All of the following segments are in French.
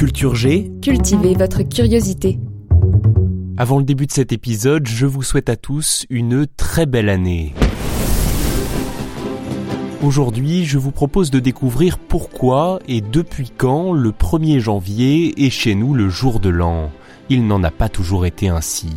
Culture G, Cultivez votre curiosité. avant le début de cet épisode, je vous souhaite à tous une très belle année. Aujourd'hui, je vous propose de découvrir pourquoi et depuis quand le 1er janvier est chez nous le jour de l'an. Il n'en a pas toujours été ainsi.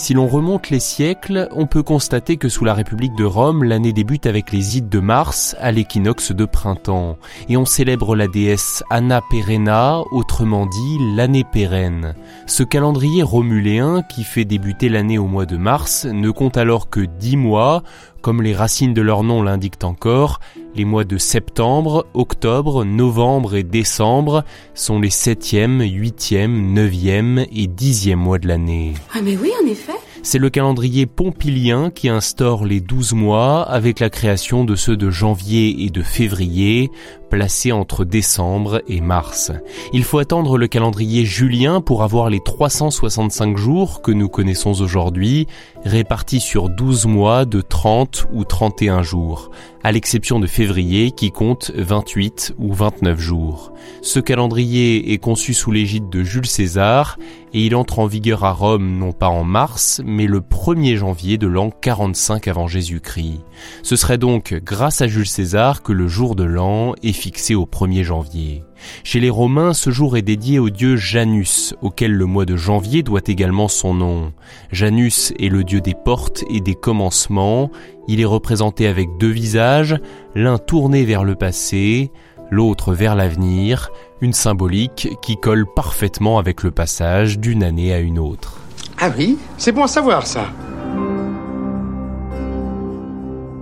Si l'on remonte les siècles, on peut constater que sous la République de Rome, l'année débute avec les ides de Mars à l'équinoxe de printemps, et on célèbre la déesse Anna Perenna, autrement dit l'année pérenne. Ce calendrier romuléen qui fait débuter l'année au mois de mars ne compte alors que dix mois, comme les racines de leur nom l'indiquent encore, les mois de septembre, octobre, novembre et décembre sont les septième, huitième, neuvième et dixième mois de l'année. Ah mais oui, en effet. C'est le calendrier pompilien qui instaure les 12 mois avec la création de ceux de janvier et de février, placés entre décembre et mars. Il faut attendre le calendrier julien pour avoir les 365 jours que nous connaissons aujourd'hui, répartis sur 12 mois de 30 ou 31 jours, à l'exception de février qui compte 28 ou 29 jours. Ce calendrier est conçu sous l'égide de Jules César et il entre en vigueur à Rome non pas en mars, mais le 1er janvier de l'an 45 avant Jésus-Christ. Ce serait donc grâce à Jules César que le jour de l'an est fixé au 1er janvier. Chez les Romains, ce jour est dédié au dieu Janus, auquel le mois de janvier doit également son nom. Janus est le dieu des portes et des commencements. Il est représenté avec deux visages, l'un tourné vers le passé, l'autre vers l'avenir, une symbolique qui colle parfaitement avec le passage d'une année à une autre. Ah oui? C'est bon à savoir ça.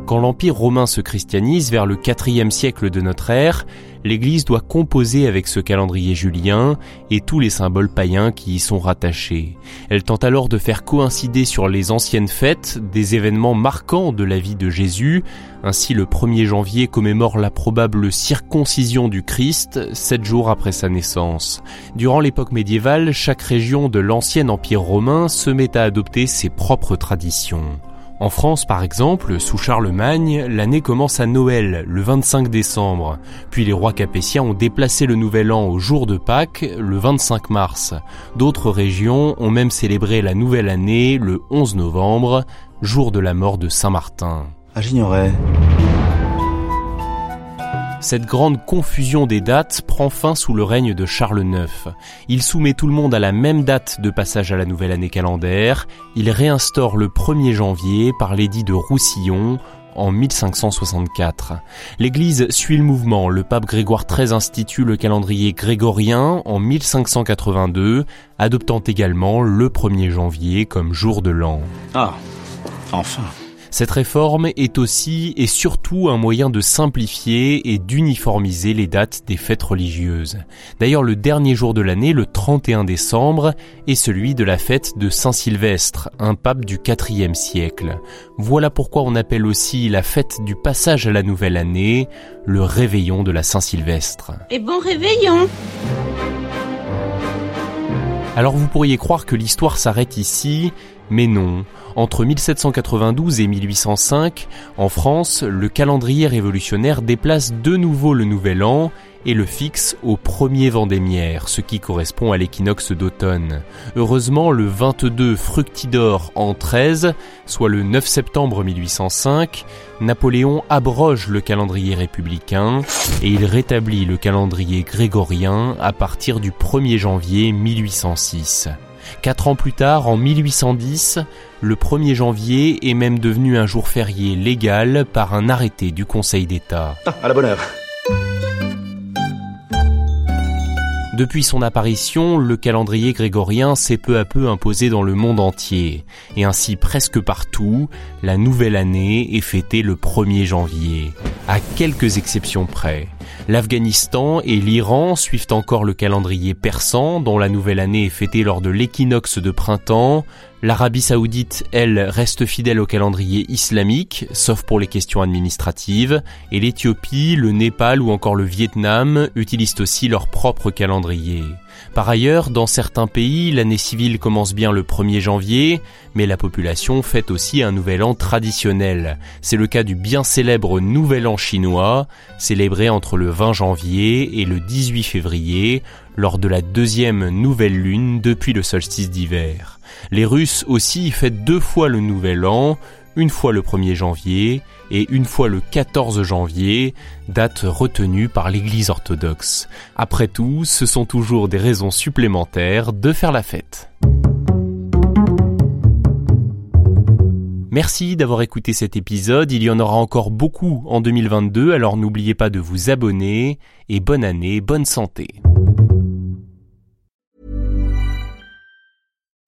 Quand l'Empire romain se christianise vers le IVe siècle de notre ère, l'Église doit composer avec ce calendrier julien et tous les symboles païens qui y sont rattachés. Elle tente alors de faire coïncider sur les anciennes fêtes des événements marquants de la vie de Jésus. Ainsi, le 1er janvier commémore la probable circoncision du Christ, sept jours après sa naissance. Durant l'époque médiévale, chaque région de l'ancien Empire romain se met à adopter ses propres traditions. En France, par exemple, sous Charlemagne, l'année commence à Noël, le 25 décembre. Puis les rois capétiens ont déplacé le nouvel an au jour de Pâques, le 25 mars. D'autres régions ont même célébré la nouvelle année le 11 novembre, jour de la mort de Saint-Martin. Ah, j'ignorais. Cette grande confusion des dates prend fin sous le règne de Charles IX. Il soumet tout le monde à la même date de passage à la nouvelle année calendaire. Il réinstaure le 1er janvier par l'édit de Roussillon en 1564. L'Église suit le mouvement. Le pape Grégoire XIII institue le calendrier grégorien en 1582, adoptant également le 1er janvier comme jour de l'an. Ah, enfin. Cette réforme est aussi et surtout un moyen de simplifier et d'uniformiser les dates des fêtes religieuses. D'ailleurs, le dernier jour de l'année, le 31 décembre, est celui de la fête de Saint-Sylvestre, un pape du IVe siècle. Voilà pourquoi on appelle aussi la fête du passage à la nouvelle année le réveillon de la Saint-Sylvestre. Et bon réveillon Alors vous pourriez croire que l'histoire s'arrête ici, mais non. Entre 1792 et 1805, en France, le calendrier révolutionnaire déplace de nouveau le nouvel an et le fixe au premier vendémiaire, ce qui correspond à l'équinoxe d'automne. Heureusement, le 22 Fructidor en 13, soit le 9 septembre 1805, Napoléon abroge le calendrier républicain et il rétablit le calendrier grégorien à partir du 1er janvier 1806. Quatre ans plus tard, en 1810, le 1er janvier est même devenu un jour férié légal par un arrêté du Conseil d'État. Ah, à la bonne heure. Depuis son apparition, le calendrier grégorien s'est peu à peu imposé dans le monde entier, et ainsi presque partout, la nouvelle année est fêtée le 1er janvier, à quelques exceptions près. L'Afghanistan et l'Iran suivent encore le calendrier persan, dont la nouvelle année est fêtée lors de l'équinoxe de printemps. L'Arabie saoudite, elle, reste fidèle au calendrier islamique, sauf pour les questions administratives, et l'Éthiopie, le Népal ou encore le Vietnam utilisent aussi leur propre calendrier. Par ailleurs, dans certains pays, l'année civile commence bien le 1er janvier, mais la population fête aussi un nouvel an traditionnel. C'est le cas du bien célèbre Nouvel An chinois, célébré entre le 20 janvier et le 18 février, lors de la deuxième nouvelle lune depuis le solstice d'hiver. Les Russes aussi fêtent deux fois le Nouvel An, une fois le 1er janvier et une fois le 14 janvier, date retenue par l'Église orthodoxe. Après tout, ce sont toujours des raisons supplémentaires de faire la fête. Merci d'avoir écouté cet épisode, il y en aura encore beaucoup en 2022, alors n'oubliez pas de vous abonner et bonne année, bonne santé.